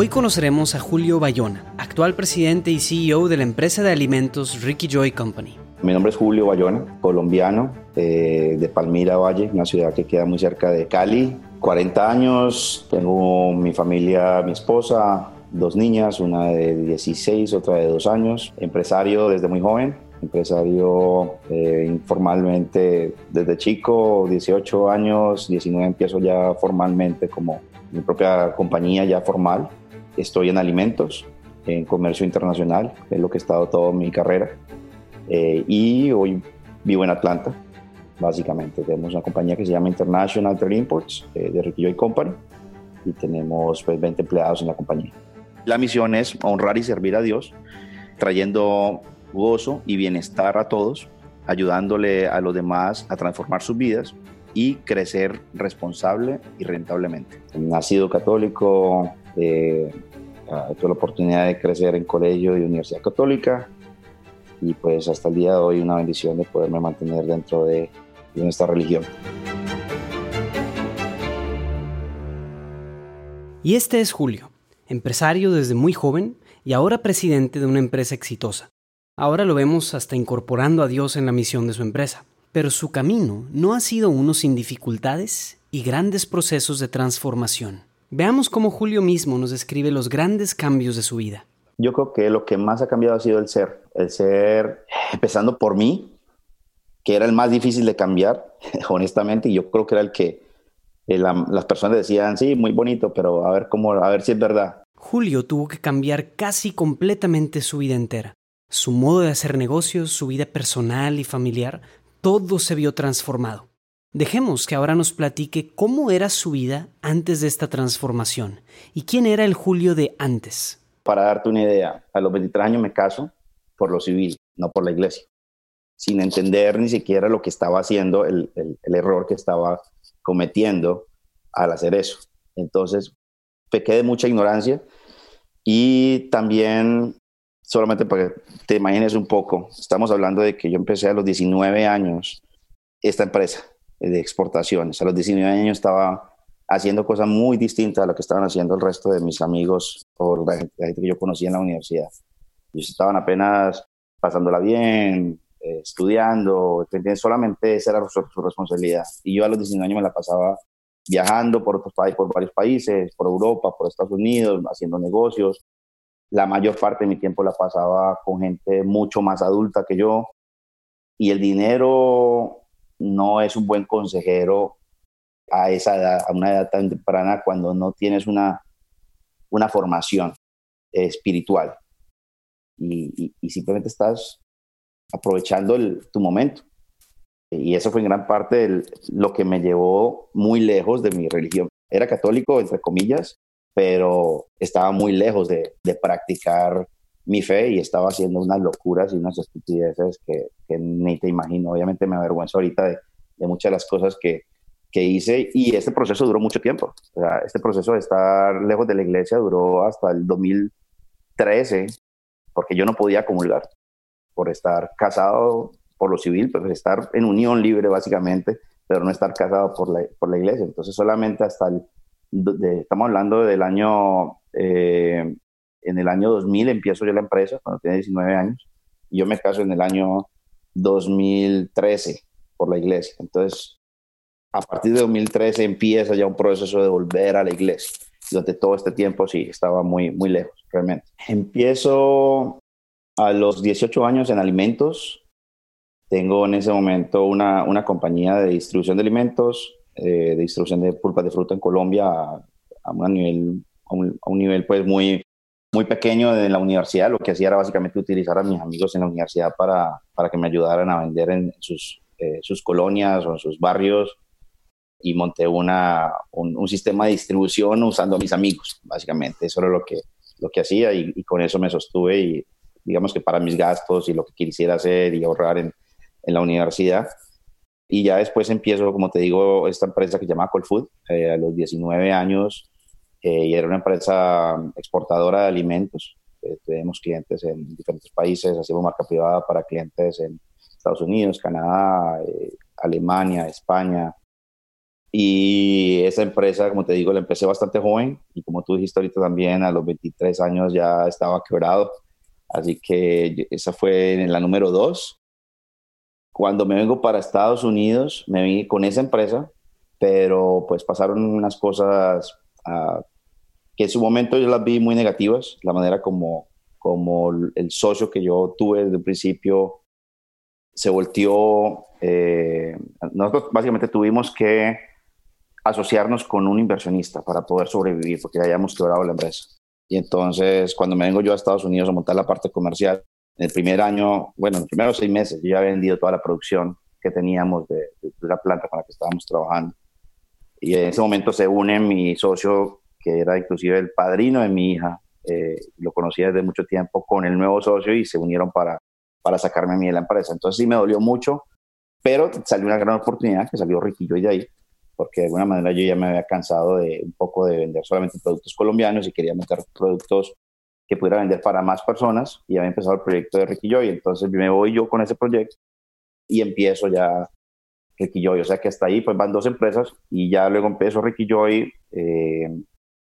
Hoy conoceremos a Julio Bayona, actual presidente y CEO de la empresa de alimentos Ricky Joy Company. Mi nombre es Julio Bayona, colombiano, eh, de Palmira Valle, una ciudad que queda muy cerca de Cali. 40 años, tengo mi familia, mi esposa, dos niñas, una de 16, otra de 2 años. Empresario desde muy joven, empresario eh, informalmente desde chico, 18 años, 19 empiezo ya formalmente como mi propia compañía ya formal. Estoy en alimentos, en comercio internacional, es lo que he estado toda mi carrera. Eh, y hoy vivo en Atlanta, básicamente. Tenemos una compañía que se llama International Trade Imports eh, de Riquillo Company y tenemos pues, 20 empleados en la compañía. La misión es honrar y servir a Dios, trayendo gozo y bienestar a todos, ayudándole a los demás a transformar sus vidas y crecer responsable y rentablemente. Nacido católico, tuve la oportunidad de crecer en colegio y universidad católica y pues hasta el día de hoy una bendición de poderme mantener dentro de, de nuestra religión. Y este es Julio, empresario desde muy joven y ahora presidente de una empresa exitosa. Ahora lo vemos hasta incorporando a Dios en la misión de su empresa. Pero su camino no ha sido uno sin dificultades y grandes procesos de transformación. Veamos cómo Julio mismo nos describe los grandes cambios de su vida. Yo creo que lo que más ha cambiado ha sido el ser. El ser, empezando por mí, que era el más difícil de cambiar, honestamente, y yo creo que era el que eh, la, las personas decían, sí, muy bonito, pero a ver cómo, a ver si es verdad. Julio tuvo que cambiar casi completamente su vida entera. Su modo de hacer negocios, su vida personal y familiar, todo se vio transformado. Dejemos que ahora nos platique cómo era su vida antes de esta transformación y quién era el Julio de antes. Para darte una idea, a los 23 años me caso por lo civil, no por la iglesia, sin entender ni siquiera lo que estaba haciendo, el, error que estaba cometiendo al hacer eso. Entonces, pequé de mucha ignorancia y también solamente para que te imagines un poco, estamos hablando de que yo empecé a los 19 años esta empresa de exportaciones. A los 19 años estaba haciendo cosas muy distintas a lo que estaban haciendo el resto de mis amigos o la gente, que yo conocía en la universidad. Ellos estaban apenas pasándola bien, eh, estudiando, solamente esa era su, su, responsabilidad. Y yo a los 19 años me la pasaba viajando por, otros países, por varios países, por Europa, por Estados Unidos, haciendo negocios, la mayor parte de mi tiempo la pasaba con gente mucho más adulta que yo y el dinero no es un buen consejero a esa edad, a una edad tan temprana cuando no tienes una, una formación espiritual y, simplemente estás aprovechando tu momento. Y eso fue en gran parte lo que me llevó muy lejos de mi religión. Era católico, entre comillas, pero estaba muy lejos de, de, practicar mi fe y estaba haciendo unas locuras y unas estupideces que, ni te imagino. Obviamente me avergüenzo ahorita de, muchas de las cosas que, que, hice y este proceso duró mucho tiempo. Este proceso de estar lejos de la iglesia duró hasta el 2013 porque yo no podía comulgar por estar casado por lo civil, pues estar en unión libre básicamente, pero no estar casado por la, por la iglesia. Entonces solamente hasta el de, estamos hablando del año, eh, en el año 2000 empiezo yo la empresa, cuando tenía 19 años, y yo me caso en el año 2013 por la iglesia. Entonces, a partir de 2013 empieza ya un proceso de volver a la iglesia. Durante todo este tiempo sí, estaba muy, muy lejos, realmente. Empiezo a los 18 años en alimentos. Tengo en ese momento una, una compañía de distribución de alimentos eh, de distribución de pulpas de fruta en Colombia a, a, un nivel, a, un, a un nivel pues muy, muy pequeño de la universidad. Lo que hacía era básicamente utilizar a mis amigos en la universidad para, para que me ayudaran a vender en sus, eh, sus colonias o en sus barrios y monté una, un, sistema de distribución usando a mis amigos, básicamente. Eso era lo que, lo que hacía y, con eso me sostuve y digamos que para mis gastos y lo que quisiera hacer y ahorrar en, en la universidad. Y ya después empiezo, como te digo, esta empresa que se llama Colfood eh, a los 19 años eh, y era una empresa exportadora de alimentos. Eh, tenemos clientes en diferentes países, hacemos marca privada para clientes en Estados Unidos, Canadá, Alemania, España, y esa empresa, como te digo, la empecé bastante joven y como tú dijiste ahorita también, a los 23 años ya estaba quebrado. Así que esa fue la número dos. Cuando me vengo para Estados Unidos, me vine con esa empresa, pero pues pasaron unas cosas uh, que en su momento yo las vi muy negativas, la manera como, como el socio que yo tuve desde el principio se volteó. Eh, nosotros básicamente tuvimos que asociarnos con un inversionista para poder sobrevivir, porque ya habíamos quebrado la empresa. Y entonces, cuando me vengo yo a Estados Unidos a montar la parte comercial, en el primer año, bueno, en los primeros seis meses, yo ya había vendido toda la producción que teníamos de, la planta con la que estábamos trabajando. Y en ese momento se une mi socio, que era inclusive el padrino de mi hija, eh, lo conocía desde mucho tiempo, con el nuevo socio y se unieron para, para sacarme a mí de la empresa. Entonces sí me dolió mucho, pero salió una gran oportunidad que salió Riquillo y de ahí porque de alguna manera yo ya me había cansado de un poco de vender solamente productos colombianos y quería meter productos que pudiera vender para más personas y había empezado el proyecto de Ricky Joy, entonces me voy yo con ese proyecto y empiezo ya Joy, o sea que hasta ahí pues van dos empresas y ya luego empiezo Ricky Joy eh,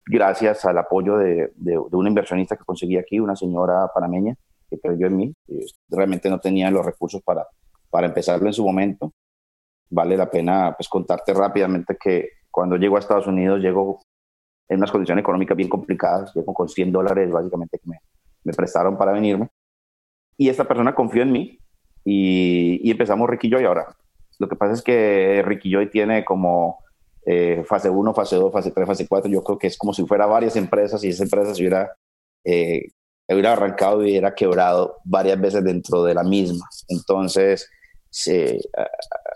gracias al apoyo de, de, una inversionista que conseguí aquí, una señora panameña que creyó en mí, realmente no tenía los recursos para, para empezarlo en su momento vale la pena pues contarte rápidamente que cuando llego a Estados Unidos llego en unas condiciones económicas bien complicadas, llego con 100 dólares básicamente que me, prestaron para venirme. Y esta persona confió en mí y, y empezamos Ricky Joy ahora. Lo que pasa es que Ricky Joy tiene como eh, fase 1, fase 2, fase 3, fase 4. Yo creo que es como si fuera varias empresas y esa empresa se hubiera, eh, hubiera arrancado y hubiera quebrado varias veces dentro de la misma. Entonces, sí,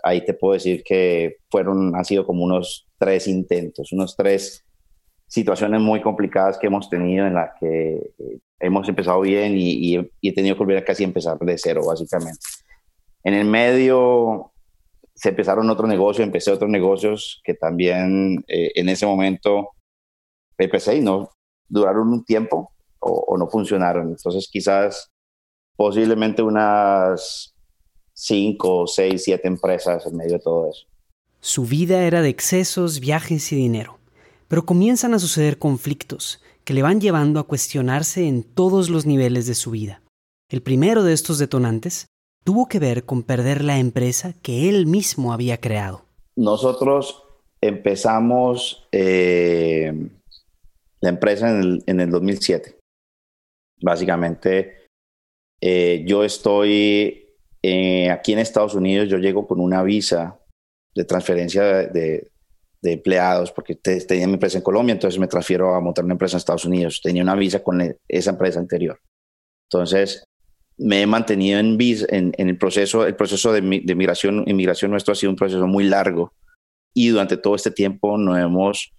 ahí te puedo decir que fueron, han sido como unos tres intentos, unos tres situaciones muy complicadas que hemos tenido en las que eh, hemos empezado bien y, he tenido que volver a casi empezar de cero, básicamente. En el medio se empezaron otro negocio, empecé otros negocios que también eh, en ese momento empecé y no duraron un tiempo o, o no funcionaron. Entonces quizás posiblemente unas cinco, seis, siete empresas en medio de todo eso. Su vida era de excesos, viajes y dinero, pero comienzan a suceder conflictos que le van llevando a cuestionarse en todos los niveles de su vida. El primero de estos detonantes tuvo que ver con perder la empresa que él mismo había creado. Nosotros empezamos eh, la empresa en el, 2007. Básicamente, eh, yo estoy eh, aquí en Estados Unidos yo llego con una visa de transferencia de, empleados, porque tenía mi empresa en Colombia, entonces me transfiero a montar una empresa en Estados Unidos. Tenía una visa con esa empresa anterior. Entonces, me he mantenido en, visa, en, el proceso, el proceso de, de migración, inmigración nuestro ha sido un proceso muy largo. Y durante todo este tiempo no hemos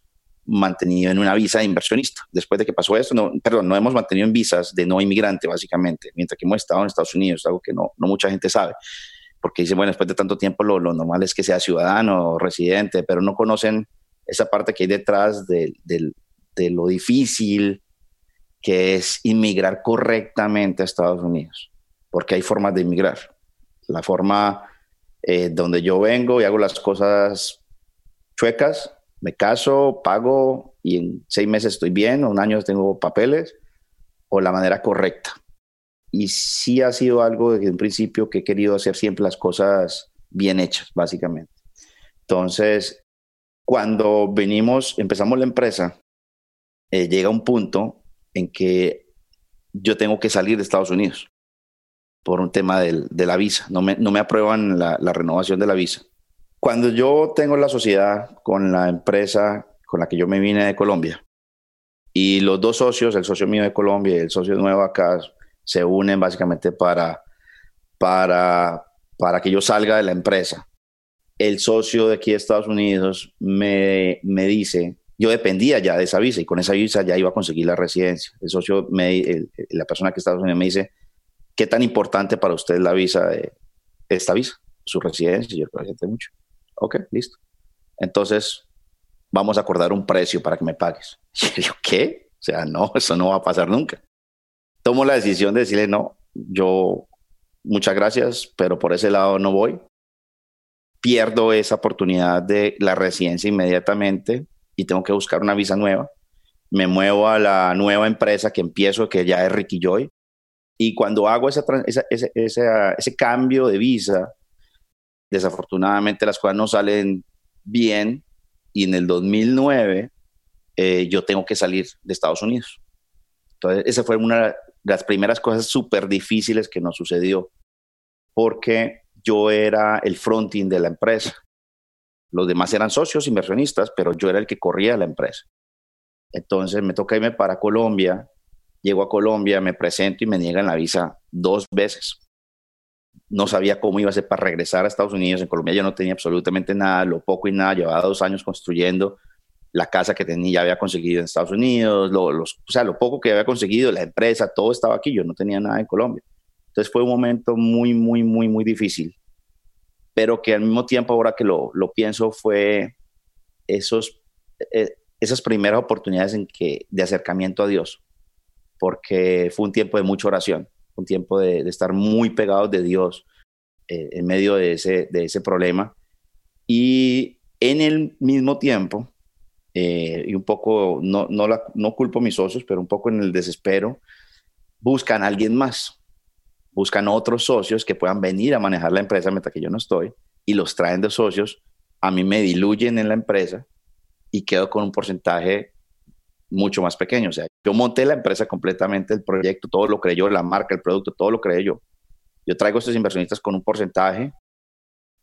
mantenido en una visa de inversionista. Después de que pasó esto, no, perdón, no hemos mantenido en visas de no inmigrante, básicamente, mientras que hemos estado en Estados Unidos, algo que no, no mucha gente sabe, porque dicen, bueno, después de tanto tiempo lo, lo normal es que sea ciudadano o residente, pero no conocen esa parte que hay detrás de, de, lo difícil que es inmigrar correctamente a Estados Unidos, porque hay formas de inmigrar. La forma eh, donde yo vengo y hago las cosas chuecas, me caso, pago y en seis meses estoy bien, o un año tengo papeles, o la manera correcta. Y sí ha sido algo desde un principio que he querido hacer siempre las cosas bien hechas, básicamente. Entonces, cuando venimos, empezamos la empresa, eh, llega un punto en que yo tengo que salir de Estados Unidos por un tema de la visa. No me, no me aprueban la renovación de la visa. Cuando yo tengo la sociedad con la empresa con la que yo me vine de Colombia y los dos socios, el socio mío de Colombia y el socio nuevo acá, se unen básicamente para, para, para que yo salga de la empresa. el socio de aquí de Estados Unidos me, me dice, yo dependía ya de esa visa y con esa visa ya iba a conseguir la residencia. El socio, me, la persona que está en Estados Unidos me dice, ¿qué tan importante para usted la visa esta visa, su residencia? Yo lo mucho. Ok, listo. Entonces, vamos a acordar un precio para que me pagues. Y yo, ¿qué? O sea, no, eso no va a pasar nunca. Tomo la decisión de decirle, no, yo, muchas gracias, pero por ese lado no voy pierdo esa oportunidad de la residencia inmediatamente y tengo que buscar una visa nueva. Me muevo a la nueva empresa que empiezo, que ya es Ricky Joy. Y cuando hago ese, ese, cambio de visa, desafortunadamente las cosas no salen bien y en el 2009 eh, yo tengo que salir de Estados Unidos. Entonces, esa fue una de las primeras cosas súper difíciles que nos sucedió, porque yo era el fronting de la empresa. Los demás eran socios inversionistas, pero yo era el que corría la empresa. Entonces me toca irme para Colombia, llego a Colombia, me presento y me niegan la visa dos veces. No sabía cómo iba a ser para regresar a Estados Unidos. En Colombia yo no tenía absolutamente nada, lo poco y nada. Llevaba dos años construyendo la casa que tenía, ya había conseguido en Estados Unidos, los, o sea, lo poco que había conseguido, la empresa, todo estaba aquí. Yo no tenía nada en Colombia. Entonces fue un momento muy, muy, muy, muy difícil, pero que al mismo tiempo, ahora que lo, lo pienso, fue esos, eh, esas primeras oportunidades en que, de acercamiento a Dios, porque fue un tiempo de mucha oración, un tiempo de, estar muy pegados de Dios eh, en medio de ese, de ese problema. Y en el mismo tiempo, eh, y un poco, no, no, la, no culpo mis socios, pero un poco en el desespero, buscan a alguien más buscan otros socios que puedan venir a manejar la empresa mientras que yo no estoy y los traen de socios, a mí me diluyen en la empresa y quedo con un porcentaje mucho más pequeño. O sea, yo monté la empresa completamente, el proyecto, todo lo creé yo, la marca, el producto, todo lo creé yo. Yo traigo a estos inversionistas con un porcentaje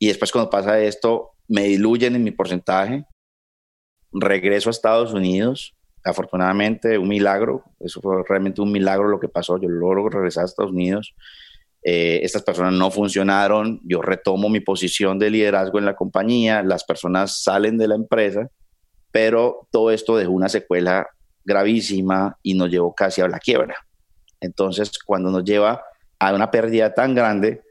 y después cuando pasa esto, me diluyen en mi porcentaje, regreso a Estados Unidos, afortunadamente un milagro, eso fue realmente un milagro lo que pasó, yo logro regresar a Estados Unidos, eh, estas personas no funcionaron, yo retomo mi posición de liderazgo en la compañía, las personas salen de la empresa, pero todo esto dejó una secuela gravísima y nos llevó casi a la quiebra. Entonces, cuando nos lleva a una pérdida tan grande,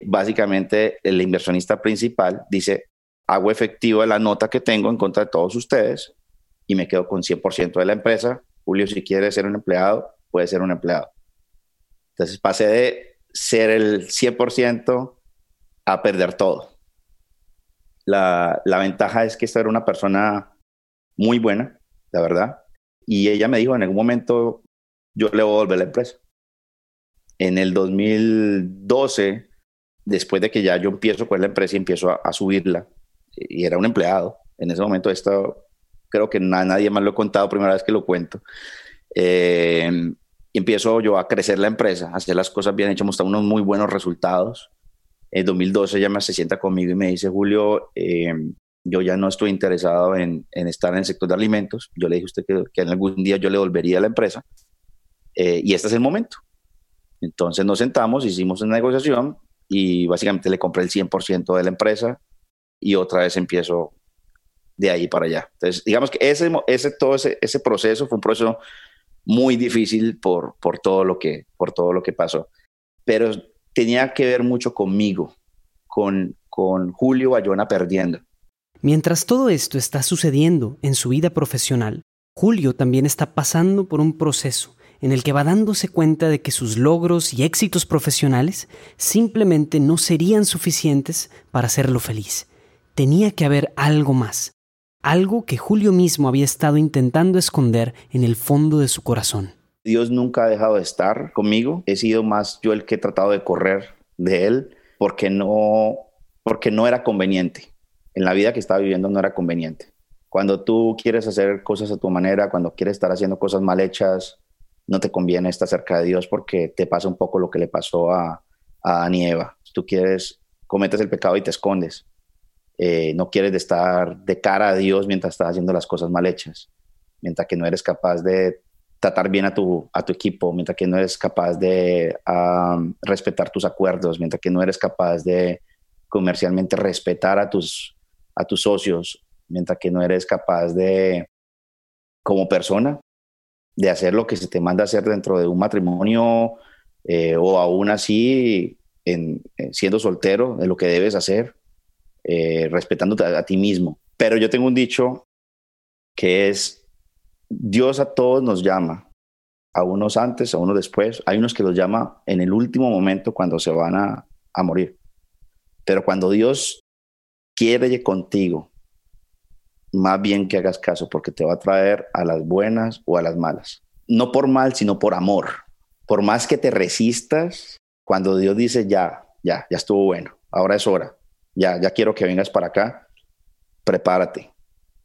básicamente el inversionista principal dice, hago efectiva la nota que tengo en contra de todos ustedes y me quedo con 100% de la empresa. Julio, si quiere ser un empleado, puede ser un empleado. Entonces pasé de ser el 100% a perder todo. La, la, ventaja es que esta era una persona muy buena, la verdad, y ella me dijo en algún momento, yo le voy a volver la empresa. En el 2012, después de que ya yo empiezo con la empresa y empiezo a, subirla, y era un empleado, en ese momento esto creo que nadie más lo he contado, primera vez que lo cuento. Eh, empiezo yo a crecer la empresa, a hacer las cosas bien hechas, mostrar unos muy buenos resultados. En 2012 ella me se sienta conmigo y me dice, Julio, eh, yo ya no estoy interesado en, estar en el sector de alimentos. Yo le dije a usted que, que algún día yo le volvería a la empresa eh, y este es el momento. Entonces nos sentamos, hicimos una negociación y básicamente le compré el 100% de la empresa y otra vez empiezo de ahí para allá. Entonces, digamos que ese, todo ese proceso fue un proceso muy difícil por, por, todo lo que, por todo lo que pasó. Pero tenía que ver mucho conmigo, con, con Julio Bayona perdiendo. Mientras todo esto está sucediendo en su vida profesional, Julio también está pasando por un proceso en el que va dándose cuenta de que sus logros y éxitos profesionales simplemente no serían suficientes para hacerlo feliz. Tenía que haber algo más, algo que Julio mismo había estado intentando esconder en el fondo de su corazón. Dios nunca ha dejado de estar conmigo, he sido más yo el que he tratado de correr de él porque no, porque no era conveniente. En la vida que estaba viviendo no era conveniente. Cuando tú quieres hacer cosas a tu manera, cuando quieres estar haciendo cosas mal hechas, no te conviene estar cerca de Dios porque te pasa un poco lo que le pasó a, a Eva. Tú quieres, cometes el pecado y te escondes. Eh, no quieres estar de cara a Dios mientras estás haciendo las cosas mal hechas, mientras que no eres capaz de tratar bien a tu, a tu equipo, mientras que no eres capaz de respetar tus acuerdos, mientras que no eres capaz de comercialmente respetar a tus, a tus socios, mientras que no eres capaz de, como persona, de hacer lo que se te manda hacer dentro de un matrimonio eh, o aún así en, siendo soltero, de lo que debes hacer, eh, respetándote a, ti mismo. Pero yo tengo un dicho que es, Dios a todos nos llama, a unos antes, a unos después, hay unos que los llama en el último momento cuando se van a, a morir. Pero cuando Dios quiere contigo, más bien que hagas caso, porque te va a traer a las buenas o a las malas. No por mal, sino por amor. Por más que te resistas, cuando Dios dice, ya, ya, ya estuvo bueno, ahora es hora, ya, ya quiero que vengas para acá, prepárate,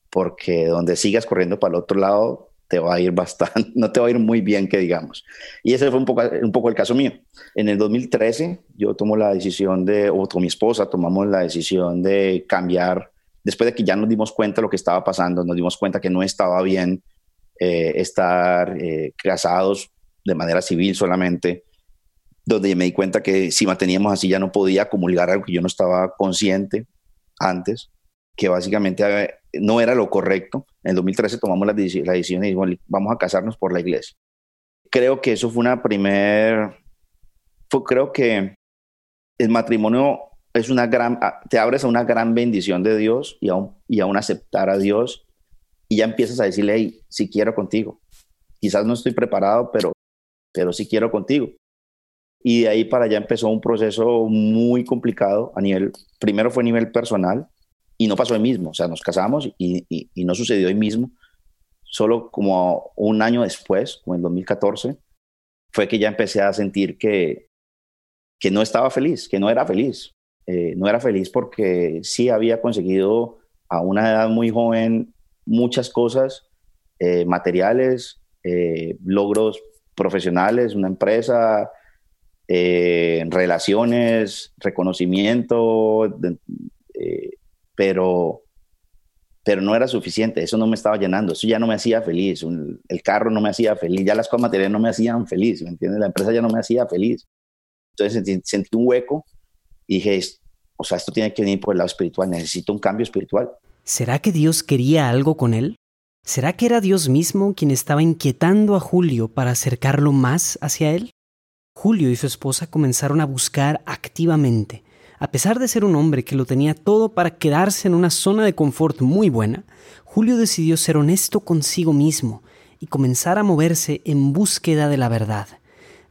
porque donde sigas corriendo para el otro lado, te va a ir bastante, no te va a ir muy bien, que digamos. Y ese fue un poco, el caso mío. En el 2013, yo tomo la decisión de, o con mi esposa tomamos la decisión de cambiar después de que ya nos dimos cuenta de lo que estaba pasando, nos dimos cuenta que no estaba bien eh, estar eh, casados de manera civil solamente, donde me di cuenta que si manteníamos así ya no podía comulgar algo que yo no estaba consciente antes, que básicamente eh, no era lo correcto. En el 2013 tomamos la, la decisión y dijimos, vamos a casarnos por la iglesia. Creo que eso fue una primer, fue, creo que el matrimonio es una gran, ah, te abres a una gran bendición de Dios y aún, y aún aceptar a Dios y ya empiezas a decirle, hey, si quiero contigo. Quizás no estoy preparado, pero, pero sí quiero contigo. Y de ahí para allá empezó un proceso muy complicado a nivel, primero fue a nivel personal y no pasó ahí mismo, o sea, nos casamos y, y, no sucedió ahí mismo. Solo como un año después, como en 2014, fue que ya empecé a sentir que, que no estaba feliz, que no era feliz. Eh, no era feliz porque sí había conseguido a una edad muy joven muchas cosas eh, materiales, eh, logros profesionales, una empresa, relaciones, reconocimiento, pero, pero no era suficiente, eso no me estaba llenando, eso ya no me hacía feliz, el carro no me hacía feliz, ya las cosas materiales no me hacían feliz, ¿me entiendes? La empresa ya no me hacía feliz. Entonces sentí un hueco y dije, o sea, esto tiene que venir por el lado espiritual, necesito un cambio espiritual. ¿Será que Dios quería algo con él? ¿Será que era Dios mismo quien estaba inquietando a Julio para acercarlo más hacia él? Julio y su esposa comenzaron a buscar activamente. A pesar de ser un hombre que lo tenía todo para quedarse en una zona de confort muy buena, Julio decidió ser honesto consigo mismo y comenzar a moverse en búsqueda de la verdad.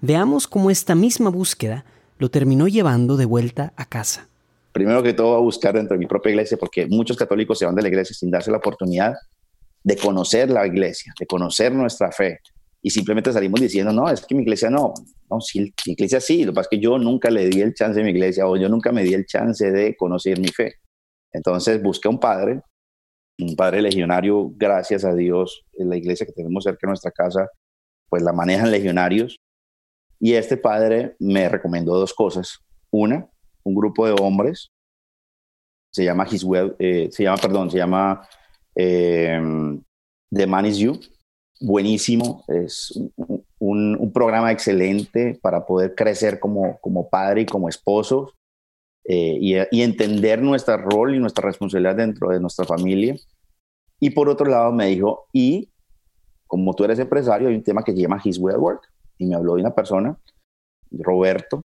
Veamos cómo esta misma búsqueda lo terminó llevando de vuelta a casa. Primero que todo, a buscar dentro de mi propia iglesia, porque muchos católicos se van de la iglesia sin darse la oportunidad de conocer la iglesia, de conocer nuestra fe. Y simplemente salimos diciendo, no, es que mi iglesia no, no, sí, mi iglesia sí, lo que pasa es que yo nunca le di el chance a mi iglesia o yo nunca me di el chance de conocer mi fe. Entonces busqué un padre, un padre legionario, gracias a Dios, en la iglesia que tenemos cerca de nuestra casa, pues la manejan legionarios y este padre me recomendó dos cosas. Una, un grupo de hombres, se llama His eh, se llama, perdón, se llama eh, The Man Is You. Buenísimo, es un, programa excelente para poder crecer como, como padre y como esposo eh, y, y, entender nuestro rol y nuestra responsabilidad dentro de nuestra familia. Y por otro lado me dijo, y como tú eres empresario, hay un tema que se llama His Way at Work y me habló de una persona, Roberto,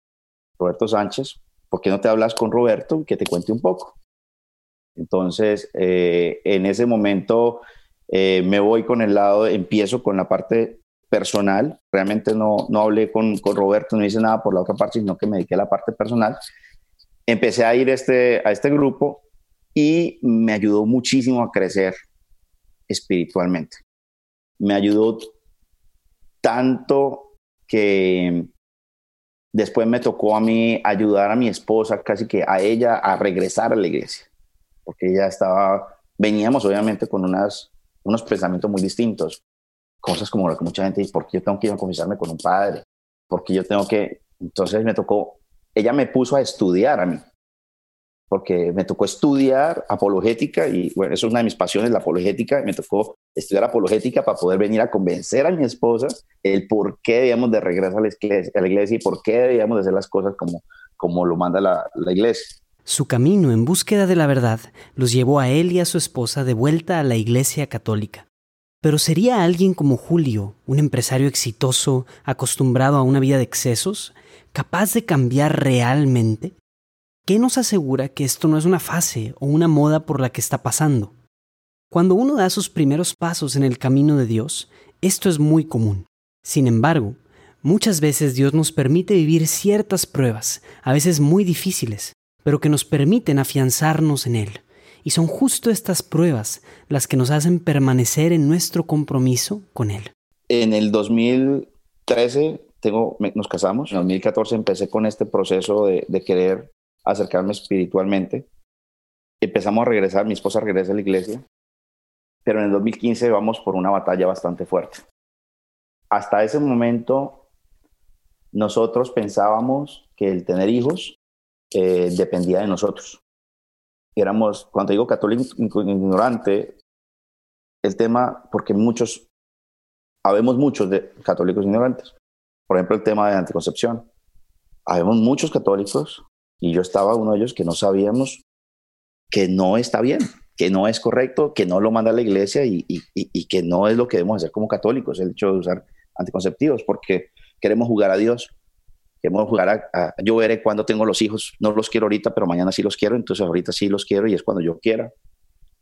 Roberto Sánchez, ¿por qué no te hablas con Roberto que te cuente un poco? Entonces, eh, en ese momento eh, me voy con el lado, empiezo con la parte personal, realmente no, no hablé con, con, Roberto, no hice nada por la otra parte, sino que me dediqué a la parte personal. Empecé a ir este, a este grupo y me ayudó muchísimo a crecer espiritualmente. Me ayudó tanto que después me tocó a mí ayudar a mi esposa, casi que a ella, a regresar a la iglesia, porque ella estaba, veníamos obviamente con unas, unos pensamientos muy distintos, cosas como lo que mucha gente dice, ¿por qué yo tengo que ir a confesarme con un padre? ¿Por qué yo tengo que...? Entonces me tocó, ella me puso a estudiar a mí, porque me tocó estudiar apologética y bueno, eso es una de mis pasiones, la apologética, me tocó estudiar apologética para poder venir a convencer a mi esposa el por qué debíamos de regresar a la iglesia, y por qué debíamos de hacer las cosas como, como lo manda la iglesia. Su camino en búsqueda de la verdad los llevó a él y a su esposa de vuelta a la Iglesia Católica. Pero ¿sería alguien como Julio, un empresario exitoso, acostumbrado a una vida de excesos, capaz de cambiar realmente? ¿Qué nos asegura que esto no es una fase o una moda por la que está pasando? Cuando uno da sus primeros pasos en el camino de Dios, esto es muy común. Sin embargo, muchas veces Dios nos permite vivir ciertas pruebas, a veces muy difíciles, pero que nos permiten afianzarnos en Él. Y son justo estas pruebas las que nos hacen permanecer en nuestro compromiso con Él. En el 2013 tengo, nos casamos, en el 2014 empecé con este proceso de, de querer acercarme espiritualmente. Empezamos a regresar, mi esposa regresa a la iglesia, pero en el 2015 vamos por una batalla bastante fuerte. Hasta ese momento, nosotros pensábamos que el tener hijos dependía de nosotros. Éramos, cuando digo católico ignorante, el tema, porque muchos, habemos muchos de católicos ignorantes. Por ejemplo, el tema de anticoncepción. Habemos muchos católicos y yo estaba uno de ellos que no sabíamos que no está bien, que no es correcto, que no lo manda la iglesia y, que no es lo que debemos hacer como católicos, el hecho de usar anticonceptivos, porque queremos jugar a Dios, queremos jugar a, yo veré cuando tengo los hijos, no los quiero ahorita, pero mañana sí los quiero, entonces ahorita sí los quiero y es cuando yo quiera.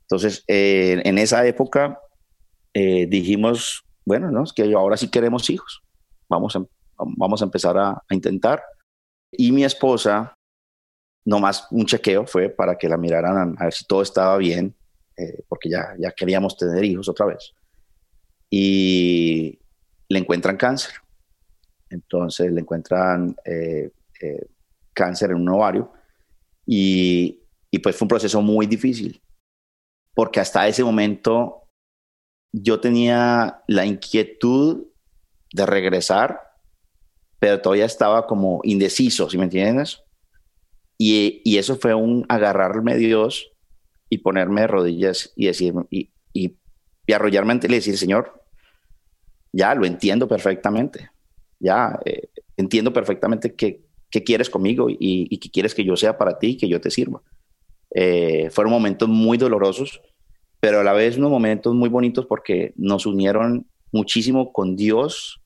Entonces, eh, en esa época eh, dijimos, bueno, ¿no? es que ahora sí queremos hijos, vamos a, vamos a empezar a, a intentar. Y mi esposa no más un chequeo fue para que la miraran a, ver si todo estaba bien, eh, porque ya, ya queríamos tener hijos otra vez. Y le encuentran cáncer. Entonces le encuentran eh, eh, cáncer en un ovario y, y pues fue un proceso muy difícil, porque hasta ese momento yo tenía la inquietud de regresar, pero todavía estaba como indeciso, ¿sí me entiendes? Y, eso fue un agarrarme a Dios y ponerme de rodillas y decir, y, y, arrollarme ante él y decir, Señor, ya lo entiendo perfectamente, ya eh, entiendo perfectamente qué, qué quieres conmigo y, y, qué quieres que yo sea para ti y que yo te sirva. Eh, fueron momentos muy dolorosos, pero a la vez unos momentos muy bonitos porque nos unieron muchísimo con Dios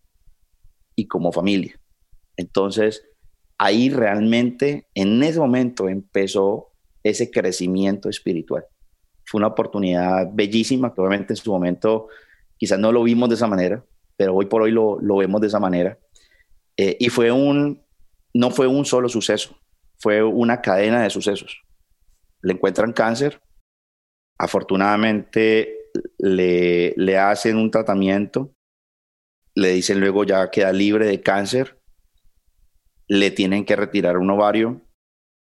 y como familia. Entonces, ahí realmente en ese momento empezó ese crecimiento espiritual. Fue una oportunidad bellísima que obviamente en su momento quizás no lo vimos de esa manera, pero hoy por hoy lo, vemos de esa manera. Eh, y fue un, no fue un solo suceso, fue una cadena de sucesos. Le encuentran cáncer, afortunadamente le, le hacen un tratamiento, le dicen luego ya queda libre de cáncer, le tienen que retirar un ovario,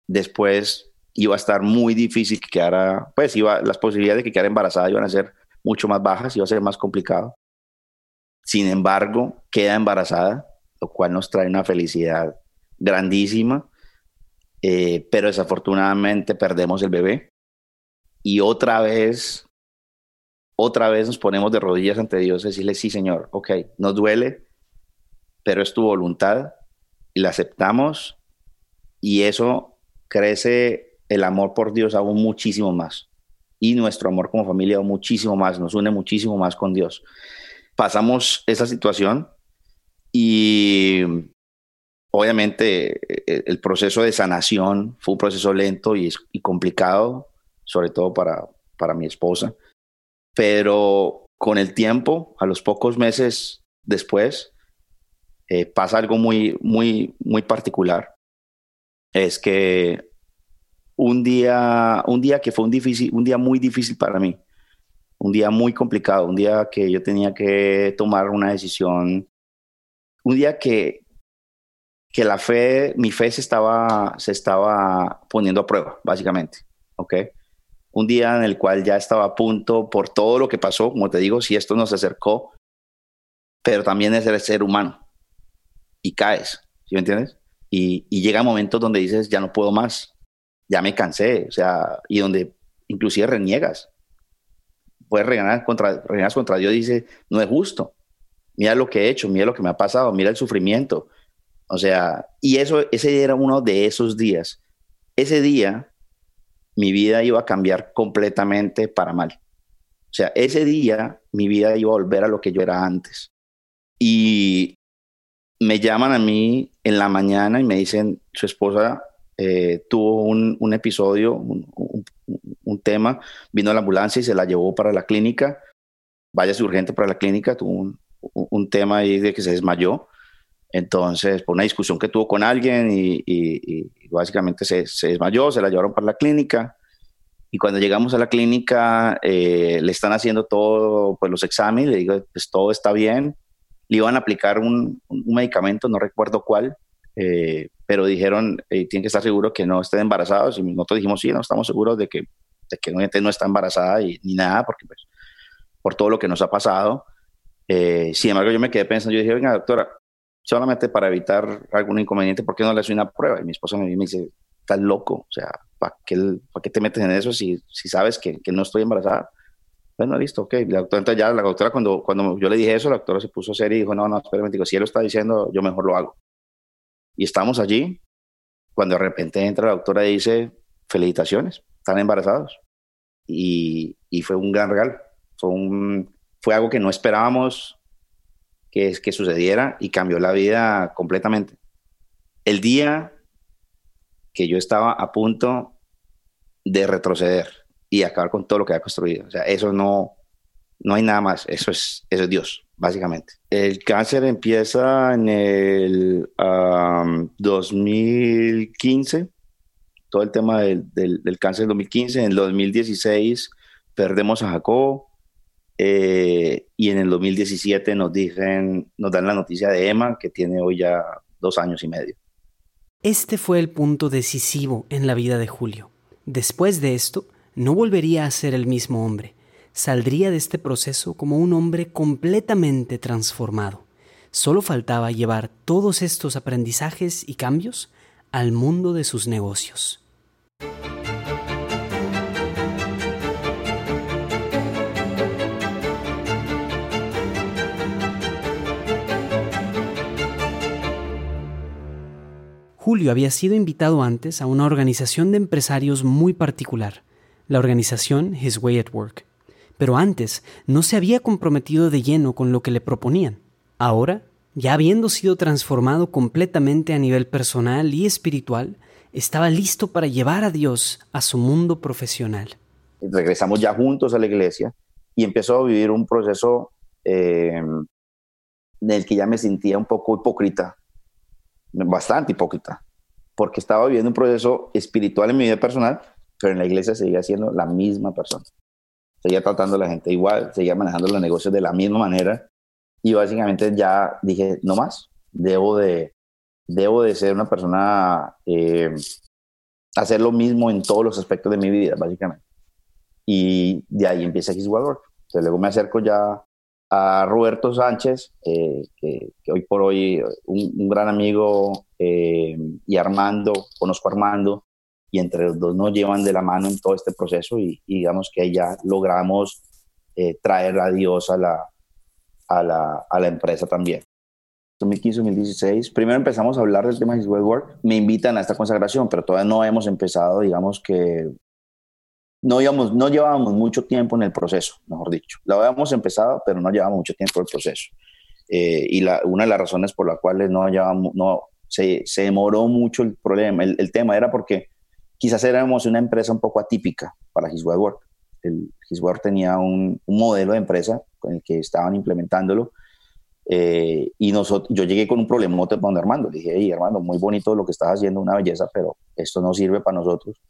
después iba a estar muy difícil que quedara, pues iba, las posibilidades de que quedara embarazada iban a ser mucho más bajas, iba a ser más complicado. Sin embargo, queda embarazada, lo cual nos trae una felicidad grandísima, eh, pero desafortunadamente perdemos el bebé. Y otra vez, otra vez nos ponemos de rodillas ante Dios y decirle, sí, Señor, ok, nos duele, pero es tu voluntad y la aceptamos y eso crece el amor por Dios aún muchísimo más. Y nuestro amor como familia muchísimo más, nos une muchísimo más con Dios. Pasamos esa situación y obviamente e, el proceso de sanación fue un proceso lento y, y complicado, sobre todo para, para mi esposa. Pero con el tiempo, a los pocos meses después, eh, pasa algo muy, muy, muy particular. Es que un día, un día que fue un, difícil, un día muy difícil para mí, un día muy complicado, un día que yo tenía que tomar una decisión, un día que, que la fe, mi fe se estaba, se estaba poniendo a prueba, básicamente, ¿ok? Un día en el cual ya estaba a punto por todo lo que pasó, como te digo, si esto nos acercó, pero también es el ser humano, y caes, ¿sí me entiendes? Y, y llega momentos donde dices, ya no puedo más, ya me cansé, o sea, y donde inclusive reniegas. Puedes regalar contra, renegas contra Dios y dice, no es justo. Mira lo que he hecho, mira lo que me ha pasado, mira el sufrimiento. O sea, y eso, ese era uno de esos días. Ese día mi vida iba a cambiar completamente para mal. O sea, ese día mi vida iba a volver a lo que yo era antes. Y me llaman a mí en la mañana y me dicen, su esposa eh, tuvo un, episodio, un, tema, vino a la ambulancia y se la llevó para la clínica, váyase urgente para la clínica, tuvo un, tema ahí de que se desmayó. Entonces, por una discusión que tuvo con alguien y, básicamente se, se, desmayó, se la llevaron para la clínica. Y cuando llegamos a la clínica, eh, le están haciendo todos pues, los exámenes, le digo, pues todo está bien. Le iban a aplicar un, medicamento, no recuerdo cuál, eh, pero dijeron, eh, tienen que estar seguros que no estén embarazados. Y nosotros dijimos, sí, no estamos seguros de que, de que no, está embarazada y, ni nada, porque pues, por todo lo que nos ha pasado. sin embargo, yo me quedé pensando, yo dije, venga, doctora, solamente para evitar algún inconveniente, ¿por qué no le hace una prueba? Y mi esposa me dice, estás loco, o sea, ¿para qué, ¿para qué te metes en eso si, si sabes que, que, no estoy embarazada? Bueno, listo, ok. La doctora, entonces ya la doctora, cuando, cuando yo le dije eso, la doctora se puso seria y dijo, no, no, espérame, digo, si él lo está diciendo, yo mejor lo hago. Y estamos allí, cuando de repente entra la doctora y dice, felicitaciones, están embarazados. Y, y fue un gran regalo. Fue, un, fue algo que no esperábamos que, que sucediera y cambió la vida completamente. El día que yo estaba a punto de retroceder y acabar con todo lo que había construido. O sea, eso no, no hay nada más, eso es, eso es Dios, básicamente. El cáncer empieza en el 2015, todo el tema del, del, cáncer en 2015, en el 2016 perdemos a Jacob eh, y en el 2017 nos dicen, nos dan la noticia de Emma, que tiene hoy ya dos años y medio. Este fue el punto decisivo en la vida de Julio. Después de esto, no volvería a ser el mismo hombre. Saldría de este proceso como un hombre completamente transformado. Solo faltaba llevar todos estos aprendizajes y cambios al mundo de sus negocios. Julio había sido invitado antes a una organización de empresarios muy particular, la organización His Way at Work. Pero antes no se había comprometido de lleno con lo que le proponían. Ahora, ya habiendo sido transformado completamente a nivel personal y espiritual, estaba listo para llevar a Dios a su mundo profesional. Regresamos ya juntos a la iglesia y empezó a vivir un proceso eh, en el que ya me sentía un poco hipócrita bastante hipócrita, porque estaba viviendo un proceso espiritual en mi vida personal, pero en la iglesia seguía siendo la misma persona. Seguía tratando a la gente igual, seguía manejando los negocios de la misma manera y básicamente ya dije, no más, debo de, debo de ser una persona, eh, hacer lo mismo en todos los aspectos de mi vida, básicamente. Y de ahí empieza His Work. Entonces luego me acerco ya a Roberto Sánchez, eh, que, hoy por hoy un, gran amigo, eh, y Armando, conozco a Armando, y entre los dos nos llevan de la mano en todo este proceso y, digamos que ya logramos eh, traer a Dios a la, a la, a la empresa también. 2015-2016, primero empezamos a hablar del tema de His Work, me invitan a esta consagración, pero todavía no hemos empezado, digamos que no, íbamos, no llevábamos mucho tiempo en el proceso, mejor dicho. Lo habíamos empezado, pero no llevábamos mucho tiempo en el proceso. Eh, y la, una de las razones por las cuales no, llevamos, no se, se, demoró mucho el problema, el, tema era porque quizás éramos una empresa un poco atípica para His Work. El, His tenía un, un, modelo de empresa con el que estaban implementándolo. Eh, y nosotros, yo llegué con un problema con Armando. Le dije, hey, Armando, muy bonito lo que estás haciendo, una belleza, pero esto no sirve para nosotros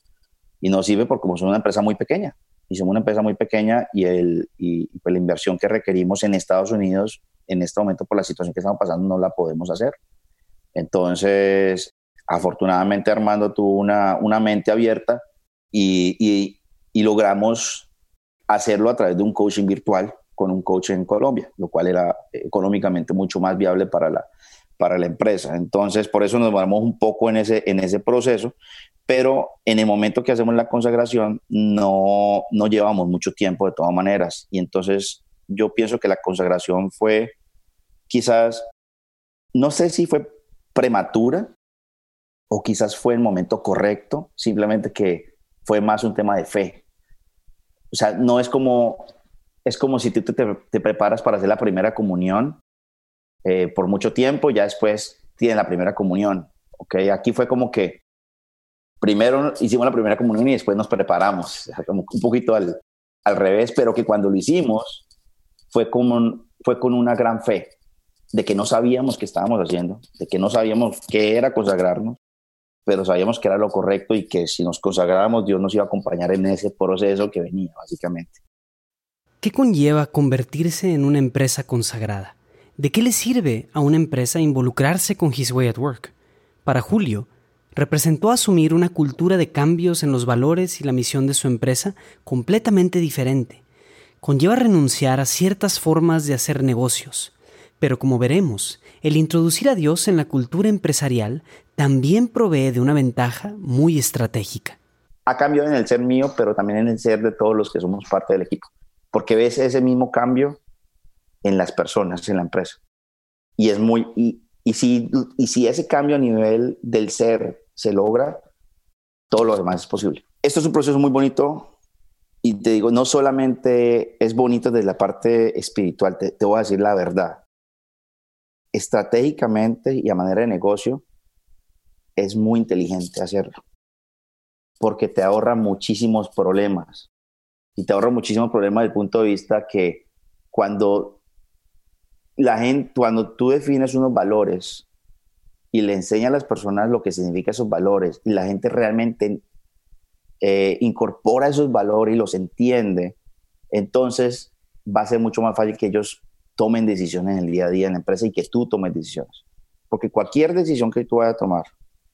y no sirve porque somos una empresa muy pequeña y somos una empresa muy pequeña y, el, y, pues la inversión que requerimos en Estados Unidos en este momento por la situación que estamos pasando no la podemos hacer. Entonces, afortunadamente Armando tuvo una, una mente abierta y, y, logramos hacerlo a través de un coaching virtual con un coach en Colombia, lo cual era económicamente mucho más viable para la, para la empresa. Entonces, por eso nos vamos un poco en ese, en ese proceso, pero en el momento que hacemos la consagración no, no llevamos mucho tiempo de todas maneras. Y entonces yo pienso que la consagración fue quizás, no sé si fue prematura o quizás fue el momento correcto, simplemente que fue más un tema de fe. O sea, no es como, es como si tú te, preparas para hacer la primera comunión eh, por mucho tiempo, ya después tienes la primera comunión. Okay, aquí fue como que primero hicimos la primera comunión y después nos preparamos, como un poquito al, al revés, pero que cuando lo hicimos fue, como, fue con una gran fe de que no sabíamos qué estábamos haciendo, de que no sabíamos qué era consagrarnos, pero sabíamos que era lo correcto y que si nos consagrábamos Dios nos iba a acompañar en ese proceso que venía, básicamente. ¿Qué conlleva convertirse en una empresa consagrada? ¿De qué le sirve a una empresa involucrarse con His Way at Work? Para Julio, representó asumir una cultura de cambios en los valores y la misión de su empresa completamente diferente. Conlleva renunciar a ciertas formas de hacer negocios, pero como veremos, el introducir a Dios en la cultura empresarial también provee de una ventaja muy estratégica. Ha cambiado en el ser mío, pero también en el ser de todos los que somos parte del equipo, porque ves ese mismo cambio en las personas, en la empresa. Y es muy, y, si ese cambio a nivel del ser se logra, todo lo demás es posible. Esto es un proceso muy bonito y te digo, no solamente es bonito desde la parte espiritual, te, te voy a decir la verdad. Estratégicamente y a manera de negocio, es muy inteligente hacerlo, porque te ahorra muchísimos problemas. Y te ahorra muchísimos problemas desde el punto de vista que cuando la gente, cuando tú defines unos valores y le enseñas a las personas lo que significan esos valores y la gente realmente eh, incorpora esos valores y los entiende, entonces va a ser mucho más fácil que ellos tomen decisiones en el día a día en la empresa y que tú tomes decisiones. Porque cualquier decisión que tú vayas a tomar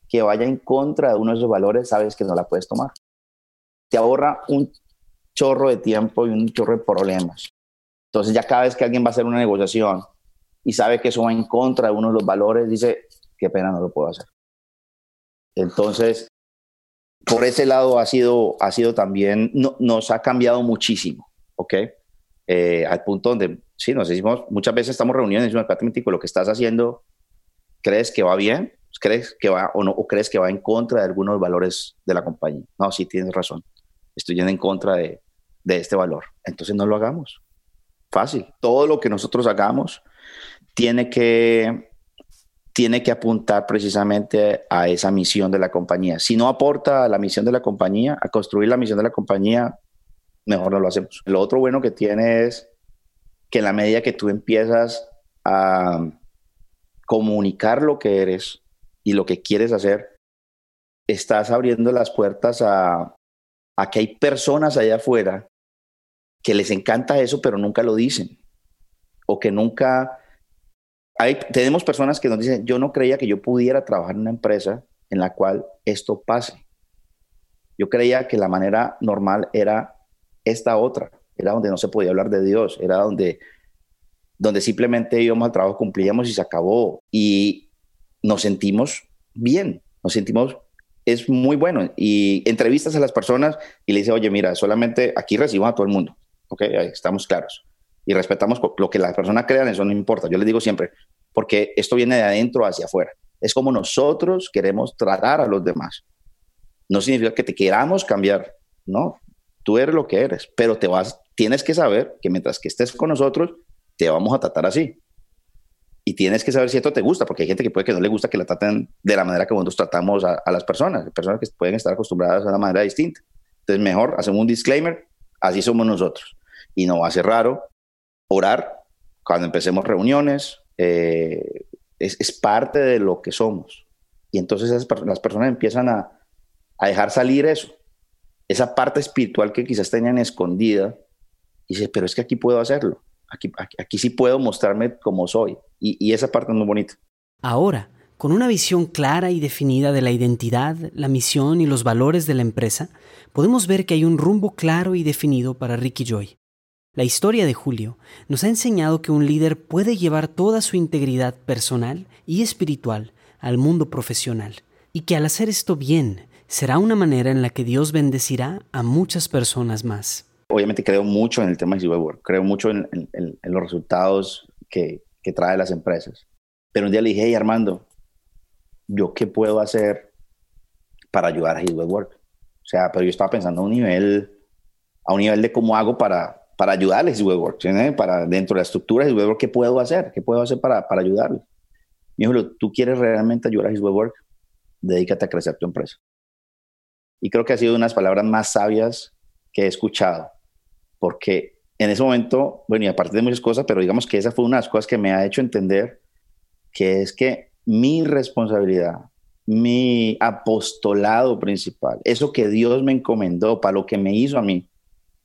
que vaya en contra de uno de esos valores, sabes que no la puedes tomar. Te ahorra un chorro de tiempo y un chorro de problemas. Entonces ya cada vez que alguien va a hacer una negociación y sabe que eso va en contra de uno de los valores, dice, qué pena, no lo puedo hacer. Entonces, por ese lado ha sido, ha sido también, no, nos ha cambiado muchísimo, ¿ok? Eh, al punto donde, sí, nos decimos, muchas veces estamos reunidos y decimos, lo que estás haciendo, ¿crees que va bien? ¿Crees que va o no? ¿O crees que va en contra de algunos valores de la compañía? No, sí, tienes razón. Estoy yendo en contra de, de este valor. Entonces no lo hagamos. Fácil. Todo lo que nosotros hagamos tiene que, tiene que apuntar precisamente a esa misión de la compañía. Si no aporta a la misión de la compañía, a construir la misión de la compañía, mejor no lo hacemos. Lo otro bueno que tiene es que en la medida que tú empiezas a comunicar lo que eres y lo que quieres hacer, estás abriendo las puertas a, a que hay personas allá afuera que les encanta eso, pero nunca lo dicen. O que nunca tenemos personas que nos dicen, yo no creía que yo pudiera trabajar en una empresa en la cual esto pase. Yo creía que la manera normal era esta otra, era donde no se podía hablar de Dios, era donde, donde simplemente íbamos al trabajo, cumplíamos y se acabó. Y nos sentimos bien, nos sentimos, es muy bueno. Y entrevistas a las personas y le dice, oye, mira, solamente aquí recibimos a todo el mundo, ¿ok? Estamos claros y respetamos lo que las personas crean, eso no importa. Yo les digo siempre, porque esto viene de adentro hacia afuera. Es como nosotros queremos tratar a los demás. No significa que te queramos cambiar, no. Tú eres lo que eres, pero te vas, tienes que saber que mientras que estés con nosotros, te vamos a tratar así. Y tienes que saber si esto te gusta, porque hay gente que puede que no le gusta que la traten de la manera que nosotros tratamos a, a las personas, personas que pueden estar acostumbradas a una manera distinta. Entonces, mejor hacemos un disclaimer, así somos nosotros. Y no va a ser raro orar cuando empecemos reuniones, eh, es, parte de lo que somos. Y entonces las personas empiezan a, dejar salir eso, esa parte espiritual que quizás tenían escondida, y dice, pero es que aquí puedo hacerlo, aquí, aquí, sí puedo mostrarme como soy, y, y esa parte es muy bonita. Ahora, con una visión clara y definida de la identidad, la misión y los valores de la empresa, podemos ver que hay un rumbo claro y definido para Ricky Joy. La historia de Julio nos ha enseñado que un líder puede llevar toda su integridad personal y espiritual al mundo profesional y que al hacer esto bien será una manera en la que Dios bendecirá a muchas personas más. Obviamente creo mucho en el tema de Work, creo mucho en, los resultados que, que, trae las empresas. Pero un día le dije, hey Armando, ¿yo qué puedo hacer para ayudar a His Work? O sea, pero yo estaba pensando a un nivel, a un nivel de cómo hago para, para ayudarles Webwork, para dentro de la estructura de Webwork, ¿qué puedo hacer? ¿Qué puedo hacer para, para ayudarles? Me dijo, ¿tú quieres realmente ayudar a Webwork? Dedícate a crecer tu empresa. Y creo que ha sido una de las palabras más sabias que he escuchado, porque en ese momento, bueno, y aparte de muchas cosas, pero digamos que esa fue una de las cosas que me ha hecho entender que es que mi responsabilidad, mi apostolado principal, eso que Dios me encomendó, para lo que me hizo a mí,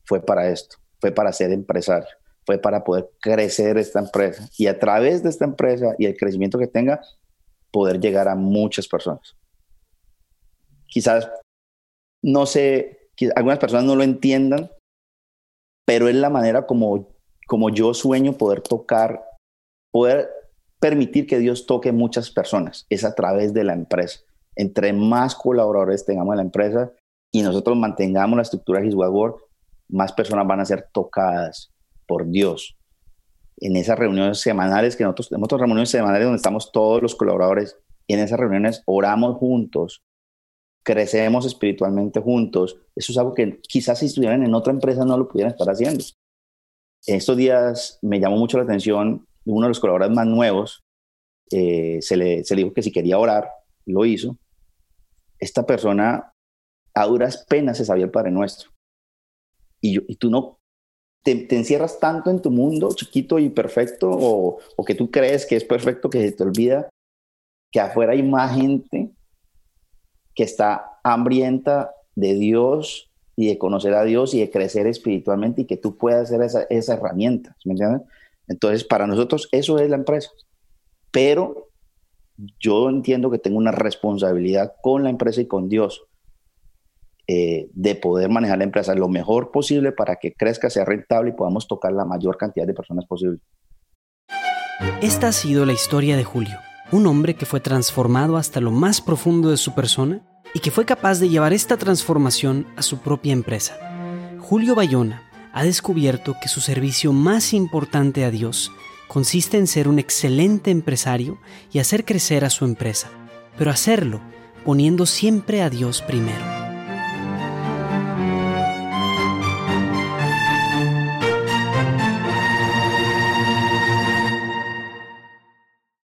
fue para esto, fue para ser empresario, fue para poder crecer esta empresa y a través de esta empresa y el crecimiento que tenga, poder llegar a muchas personas. Quizás, no sé, algunas personas no lo entiendan, pero es la manera como, como yo sueño poder tocar, poder permitir que Dios toque muchas personas, es a través de la empresa. Entre más colaboradores tengamos en la empresa y nosotros mantengamos la estructura de His Work, más personas van a ser tocadas por Dios. En esas reuniones semanales que nosotros tenemos reuniones semanales donde estamos todos los colaboradores y en esas reuniones oramos juntos, crecemos espiritualmente juntos. Eso es algo que quizás si estuvieran en otra empresa no lo pudieran estar haciendo. Estos días me llamó mucho la atención uno de los colaboradores más nuevos, eh, se, le, se, dijo que si quería orar, lo hizo. Esta persona a duras penas se sabía el Padre Nuestro. Y, tú no te, encierras tanto en tu mundo chiquito y perfecto o, que tú crees que es perfecto que se te olvida que afuera hay más gente que está hambrienta de Dios y de conocer a Dios y de crecer espiritualmente y que tú puedas hacer esa, herramienta. ¿Me entiendes? Entonces, para nosotros eso es la empresa. Pero yo entiendo que tengo una responsabilidad con la empresa y con Dios eh, de poder manejar la empresa lo mejor posible para que crezca, sea rentable y podamos tocar la mayor cantidad de personas posible. Esta ha sido la historia de Julio, un hombre que fue transformado hasta lo más profundo de su persona y que fue capaz de llevar esta transformación a su propia empresa. Julio Bayona ha descubierto que su servicio más importante a Dios consiste en ser un excelente empresario y hacer crecer a su empresa, pero hacerlo poniendo siempre a Dios primero.